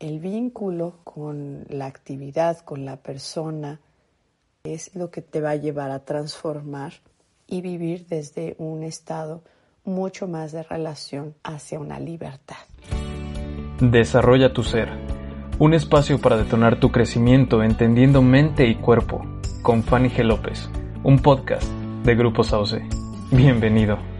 El vínculo con la actividad, con la persona, es lo que te va a llevar a transformar y vivir desde un estado mucho más de relación hacia una libertad. Desarrolla tu ser. Un espacio para detonar tu crecimiento entendiendo mente y cuerpo. Con Fanny G. López, un podcast de Grupo Sauce. Bienvenido.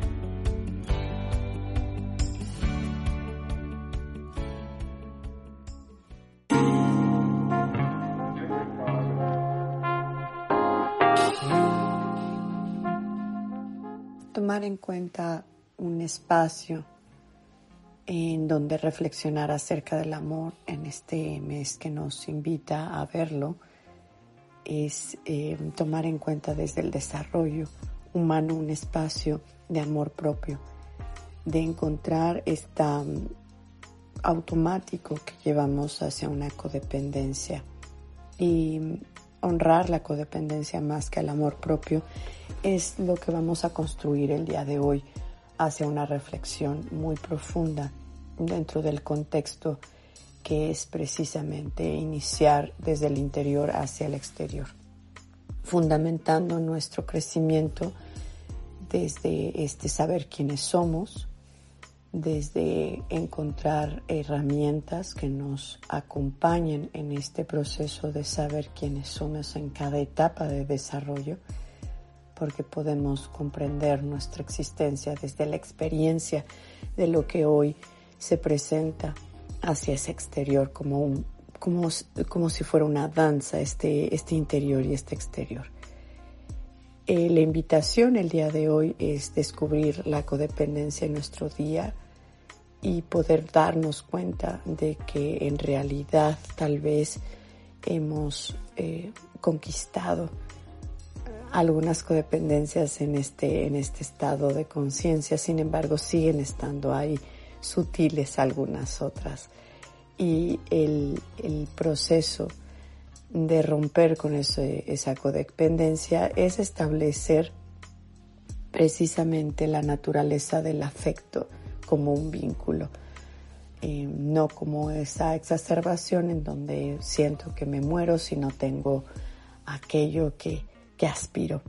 Tomar en cuenta un espacio en donde reflexionar acerca del amor en este mes que nos invita a verlo es eh, tomar en cuenta desde el desarrollo humano un espacio de amor propio, de encontrar esta um, automático que llevamos hacia una codependencia. Y honrar la codependencia más que el amor propio es lo que vamos a construir el día de hoy hacia una reflexión muy profunda dentro del contexto que es precisamente iniciar desde el interior hacia el exterior, fundamentando nuestro crecimiento desde este saber quiénes somos, desde encontrar herramientas que nos acompañen en este proceso de saber quiénes somos en cada etapa de desarrollo, porque podemos comprender nuestra existencia desde la experiencia de lo que hoy se presenta hacia ese exterior como, un, como, como si fuera una danza, este, este interior y este exterior. Eh, la invitación el día de hoy es descubrir la codependencia en nuestro día, y poder darnos cuenta de que en realidad tal vez hemos eh, conquistado algunas codependencias en este, en este estado de conciencia, sin embargo siguen estando ahí sutiles algunas otras. Y el, el proceso de romper con esa codependencia es establecer precisamente la naturaleza del afecto, como un vínculo, eh, no como esa exacerbación en donde siento que me muero si no tengo aquello que, que aspiro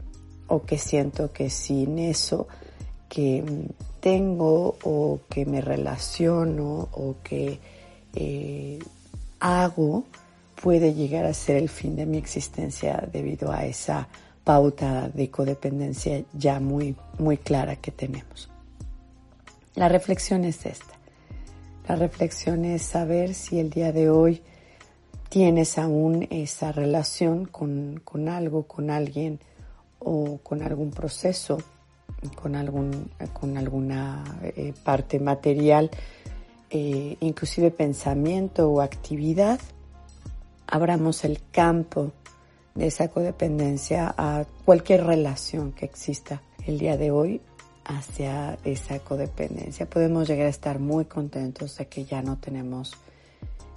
o que siento que sin eso que tengo o que me relaciono o que eh, hago puede llegar a ser el fin de mi existencia debido a esa pauta de codependencia ya muy, muy clara que tenemos. La reflexión es esta. La reflexión es saber si el día de hoy tienes aún esa relación con, algo, con alguien o con algún proceso, con, algún, con alguna eh, parte material, eh, inclusive pensamiento o actividad. Abramos el campo de esa codependencia a cualquier relación que exista el día de hoy hacia esa codependencia. Podemos llegar a estar muy contentos de que ya no tenemos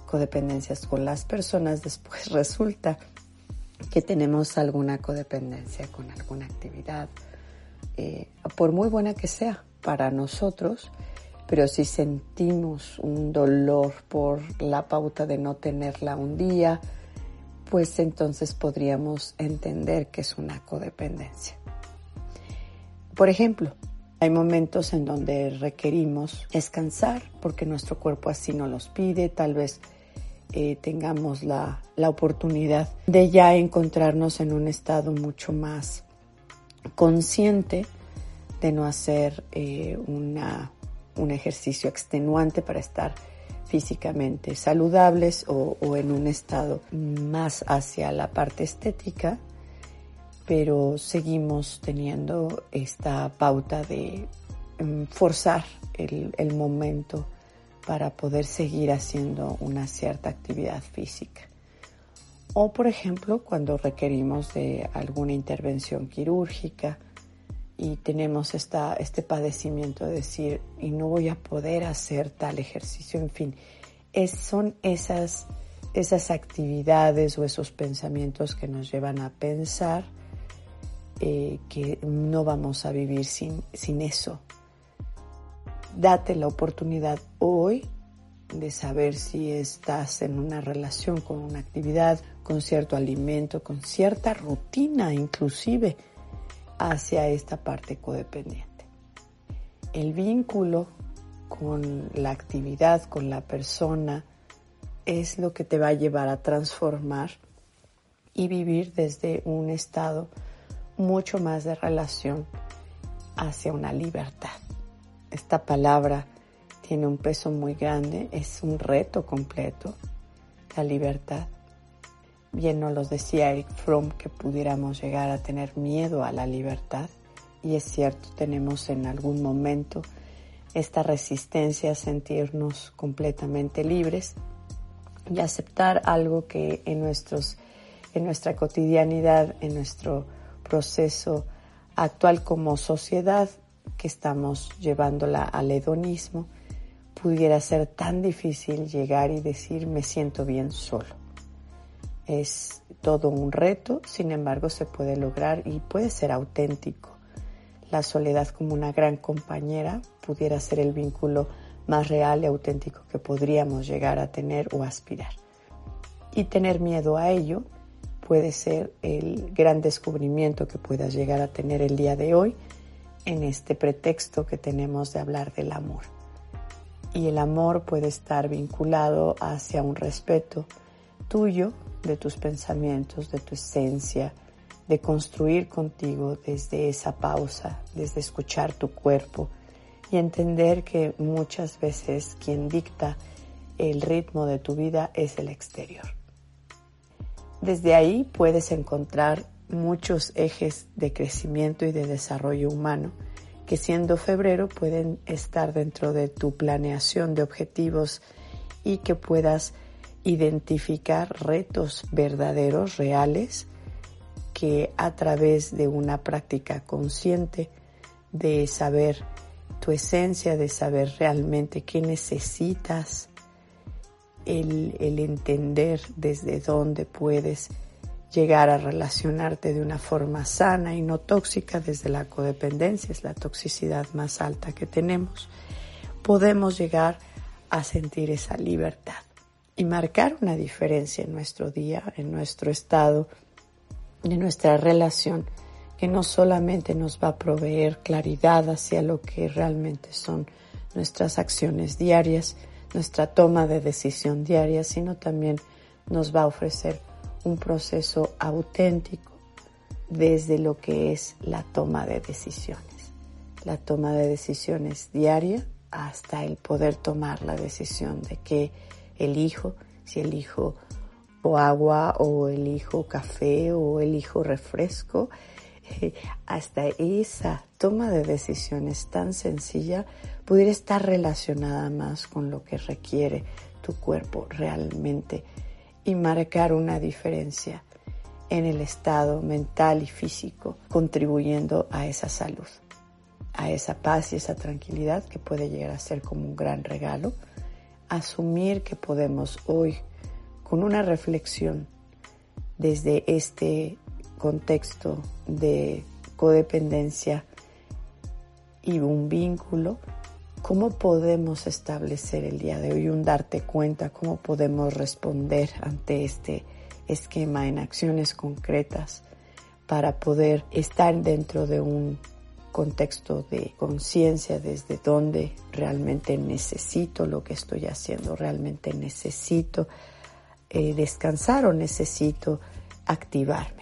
codependencias con las personas. Después resulta que tenemos alguna codependencia con alguna actividad, eh, por muy buena que sea para nosotros, pero si sentimos un dolor por la pauta de no tenerla un día, pues entonces podríamos entender que es una codependencia. Por ejemplo, hay momentos en donde requerimos descansar porque nuestro cuerpo así nos los pide, tal vez eh, tengamos la, oportunidad de ya encontrarnos en un estado mucho más consciente de no hacer eh, una, un ejercicio extenuante para estar físicamente saludables o, o en un estado más hacia la parte estética pero seguimos teniendo esta pauta de em, forzar el, momento para poder seguir haciendo una cierta actividad física. O por ejemplo, cuando requerimos de alguna intervención quirúrgica y tenemos esta, este padecimiento de decir, y no voy a poder hacer tal ejercicio, en fin, es, son esas, esas actividades o esos pensamientos que nos llevan a pensar eh, que no vamos a vivir sin, sin eso. Date la oportunidad hoy de saber si estás en una relación con una actividad, con cierto alimento, con cierta rutina inclusive hacia esta parte codependiente. El vínculo con la actividad, con la persona, es lo que te va a llevar a transformar y vivir desde un estado mucho más de relación hacia una libertad. Esta palabra tiene un peso muy grande, es un reto completo, la libertad. Bien nos lo decía Eric Fromm que pudiéramos llegar a tener miedo a la libertad y es cierto, tenemos en algún momento esta resistencia a sentirnos completamente libres y aceptar algo que en nuestros en nuestra cotidianidad, en nuestro proceso actual como sociedad que estamos llevándola al hedonismo, pudiera ser tan difícil llegar y decir me siento bien solo. Es todo un reto, sin embargo se puede lograr y puede ser auténtico. La soledad como una gran compañera pudiera ser el vínculo más real y auténtico que podríamos llegar a tener o aspirar. Y tener miedo a ello puede ser el gran descubrimiento que puedas llegar a tener el día de hoy en este pretexto que tenemos de hablar del amor. Y el amor puede estar vinculado hacia un respeto tuyo de tus pensamientos, de tu esencia, de construir contigo desde esa pausa, desde escuchar tu cuerpo y entender que muchas veces quien dicta el ritmo de tu vida es el exterior. Desde ahí puedes encontrar muchos ejes de crecimiento y de desarrollo humano que siendo febrero pueden estar dentro de tu planeación de objetivos y que puedas identificar retos verdaderos, reales, que a través de una práctica consciente de saber tu esencia, de saber realmente qué necesitas, el, entender desde dónde puedes llegar a relacionarte de una forma sana y no tóxica desde la codependencia, es la toxicidad más alta que tenemos, podemos llegar a sentir esa libertad y marcar una diferencia en nuestro día, en nuestro estado, en nuestra relación, que no solamente nos va a proveer claridad hacia lo que realmente son nuestras acciones diarias, nuestra toma de decisión diaria, sino también nos va a ofrecer un proceso auténtico desde lo que es la toma de decisiones. La toma de decisiones diaria hasta el poder tomar la decisión de que elijo, si elijo o agua o elijo café o elijo refresco, hasta esa toma de decisiones tan sencilla pudiera estar relacionada más con lo que requiere tu cuerpo realmente y marcar una diferencia en el estado mental y físico, contribuyendo a esa salud, a esa paz y esa tranquilidad que puede llegar a ser como un gran regalo. Asumir que podemos hoy, con una reflexión desde este contexto de codependencia y un vínculo, ¿Cómo podemos establecer el día de hoy un darte cuenta? ¿Cómo podemos responder ante este esquema en acciones concretas para poder estar dentro de un contexto de conciencia desde donde realmente necesito lo que estoy haciendo, realmente necesito eh, descansar o necesito activarme?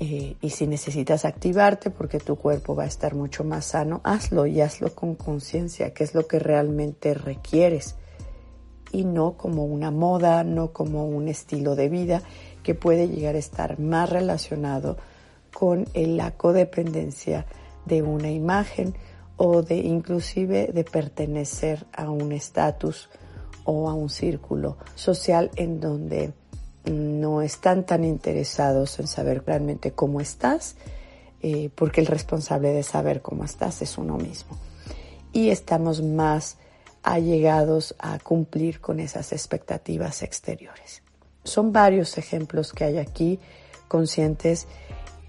Eh, y si necesitas activarte porque tu cuerpo va a estar mucho más sano, hazlo y hazlo con conciencia, que es lo que realmente requieres. Y no como una moda, no como un estilo de vida que puede llegar a estar más relacionado con la codependencia de una imagen o de inclusive de pertenecer a un estatus o a un círculo social en donde no están tan interesados en saber realmente cómo estás, eh, porque el responsable de saber cómo estás es uno mismo. Y estamos más allegados a cumplir con esas expectativas exteriores. Son varios ejemplos que hay aquí conscientes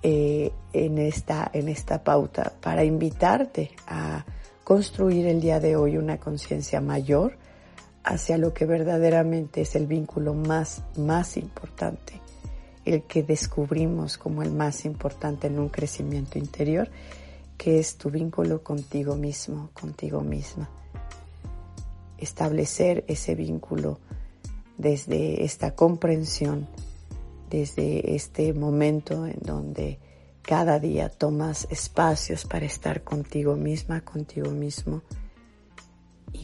eh, en, esta, en esta pauta para invitarte a construir el día de hoy una conciencia mayor hacia lo que verdaderamente es el vínculo más, más importante, el que descubrimos como el más importante en un crecimiento interior, que es tu vínculo contigo mismo, contigo misma. Establecer ese vínculo desde esta comprensión, desde este momento en donde cada día tomas espacios para estar contigo misma, contigo mismo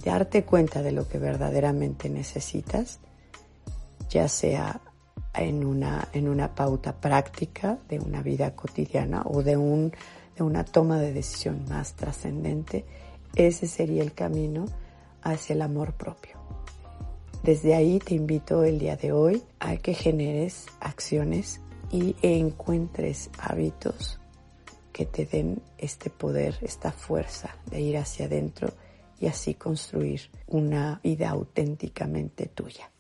darte cuenta de lo que verdaderamente necesitas, ya sea en una, en una pauta práctica de una vida cotidiana o de, un, de una toma de decisión más trascendente, ese sería el camino hacia el amor propio. Desde ahí te invito el día de hoy a que generes acciones y encuentres hábitos que te den este poder, esta fuerza de ir hacia adentro y así construir una vida auténticamente tuya.